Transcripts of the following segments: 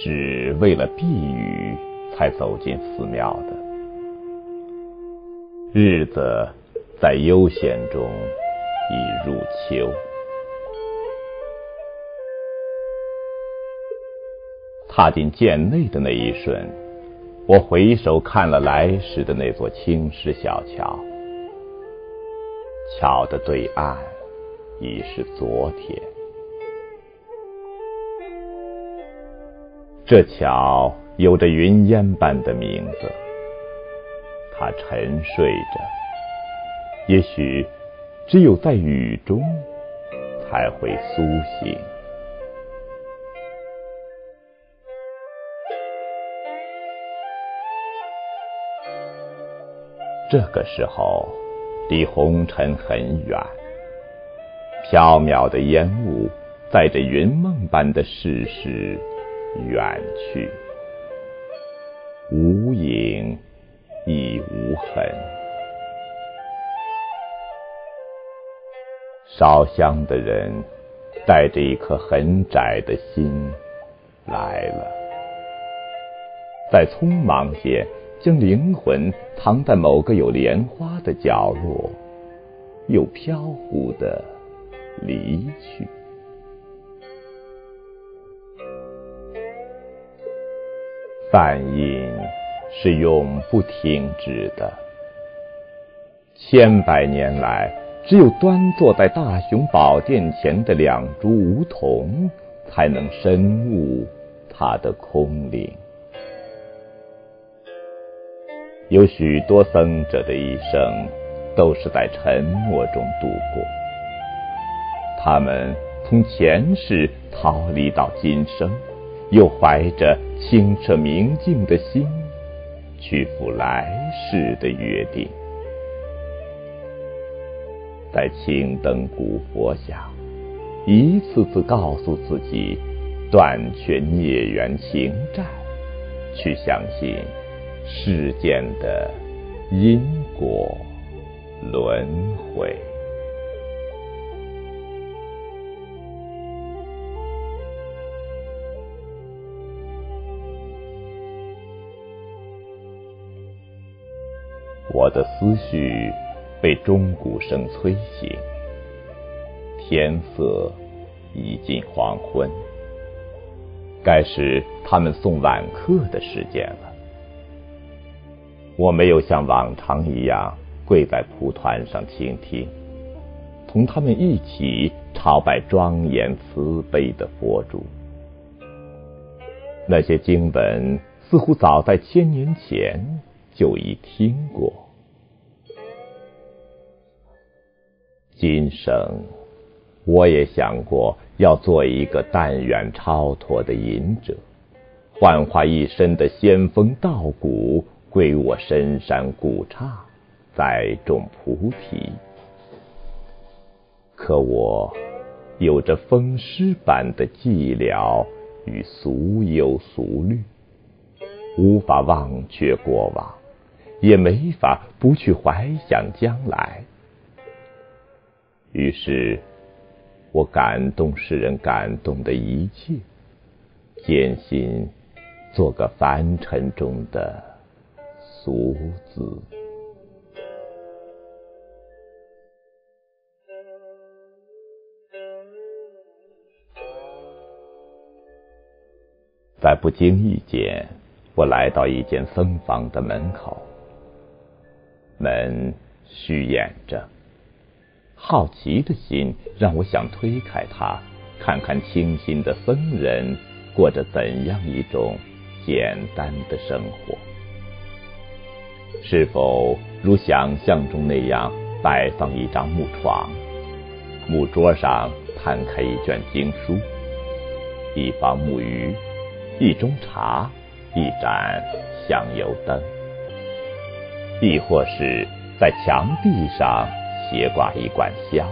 是为了避雨才走进寺庙的。日子在悠闲中已入秋。踏进涧内的那一瞬，我回首看了来时的那座青石小桥，桥的对岸已是昨天。这桥有着云烟般的名字，它沉睡着，也许只有在雨中才会苏醒。这个时候，离红尘很远，缥缈的烟雾载着云梦般的世事。远去，无影亦无痕。烧香的人带着一颗很窄的心来了，在匆忙间将灵魂藏在某个有莲花的角落，又飘忽的离去。梵音是永不停止的，千百年来，只有端坐在大雄宝殿前的两株梧桐，才能深悟它的空灵。有许多僧者的一生，都是在沉默中度过，他们从前世逃离到今生。又怀着清澈明净的心，去赴来世的约定，在青灯古佛下，一次次告诉自己断却孽缘情债，去相信世间的因果轮回。我的思绪被钟鼓声催醒，天色已近黄昏，该是他们送晚课的时间了。我没有像往常一样跪在蒲团上倾听，同他们一起朝拜庄严慈悲的佛主。那些经文似乎早在千年前。就已听过。今生，我也想过要做一个但愿超脱的隐者，幻化一身的仙风道骨，归我深山古刹，栽种菩提。可我有着风湿般的寂寥与俗忧俗虑，无法忘却过往。也没法不去怀想将来。于是，我感动世人感动的一切，艰辛做个凡尘中的俗子。在不经意间，我来到一间僧房的门口。门虚掩着，好奇的心让我想推开它，看看清新的僧人过着怎样一种简单的生活。是否如想象中那样摆放一张木床，木桌上摊开一卷经书，一方木鱼，一盅茶，一盏香油灯？亦或是在墙壁上斜挂一管箫，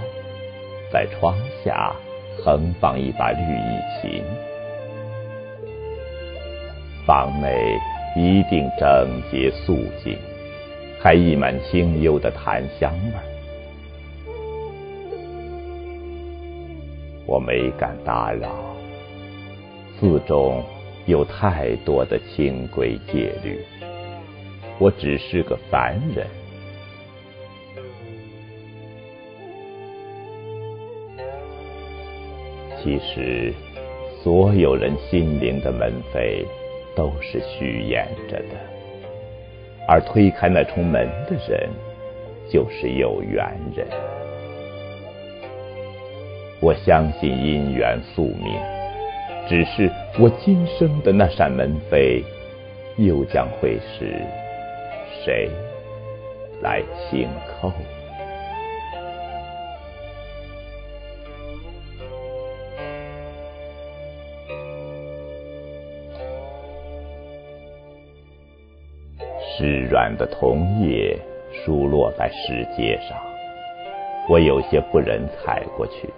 在窗下横放一把绿蚁琴，房内一定整洁肃静，还溢满清幽的檀香味儿。我没敢打扰，寺中有太多的清规戒律，我只是个凡人。其实，所有人心灵的门扉都是虚掩着的，而推开那重门的人，就是有缘人。我相信因缘宿命，只是我今生的那扇门扉，又将会是谁来轻叩？湿软的桐叶疏落在石阶上，我有些不忍踩过去。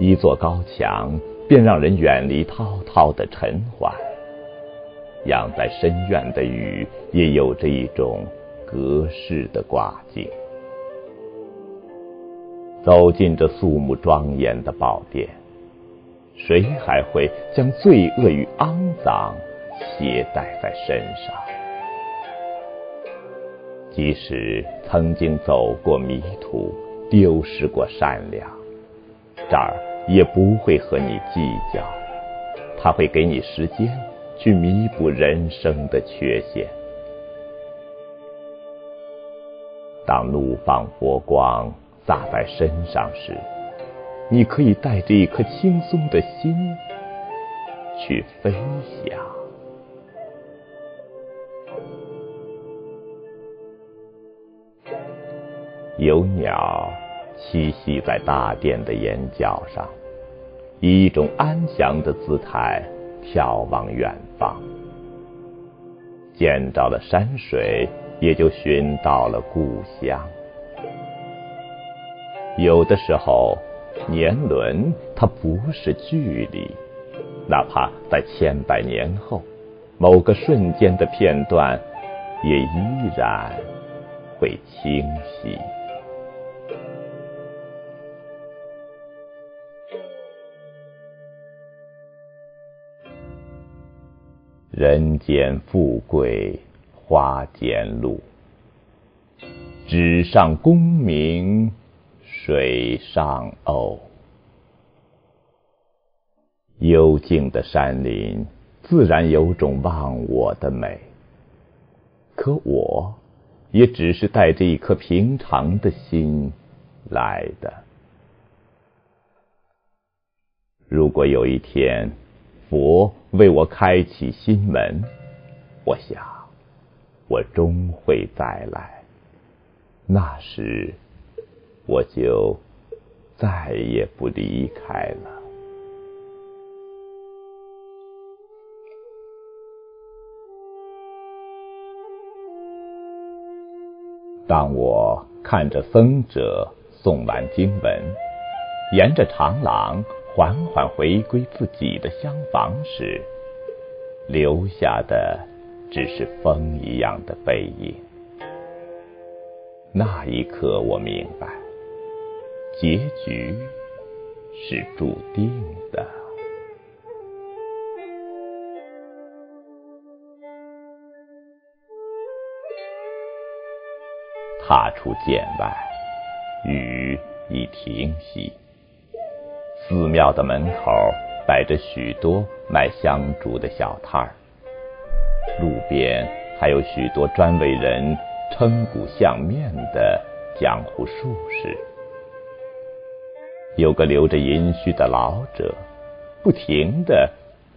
一座高墙便让人远离滔滔的尘寰，养在深院的雨也有着一种隔世的挂境。走进这肃穆庄严的宝殿，谁还会将罪恶与肮脏？携带在身上，即使曾经走过迷途，丢失过善良，这儿也不会和你计较。他会给你时间去弥补人生的缺陷。当怒放佛光洒在身上时，你可以带着一颗轻松的心去飞翔。有鸟栖息在大殿的檐角上，以一种安详的姿态眺望远方。见着了山水，也就寻到了故乡。有的时候，年轮它不是距离，哪怕在千百年后，某个瞬间的片段，也依然会清晰。人间富贵花间路，纸上功名水上鸥。幽静的山林，自然有种忘我的美。可我，也只是带着一颗平常的心来的。如果有一天，佛为我开启心门，我想，我终会再来。那时，我就再也不离开了。当我看着僧者诵完经文，沿着长廊。缓缓回归自己的厢房时，留下的只是风一样的背影。那一刻，我明白，结局是注定的。踏出殿外，雨已停息。寺庙的门口摆着许多卖香烛的小摊儿，路边还有许多专为人称骨相面的江湖术士。有个留着银须的老者，不停的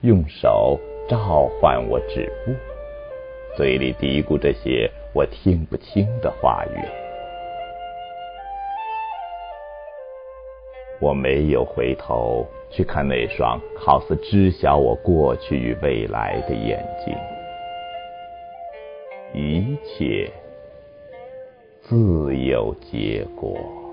用手召唤我止步，嘴里嘀咕着些我听不清的话语。我没有回头去看那双好似知晓我过去与未来的眼睛，一切自有结果。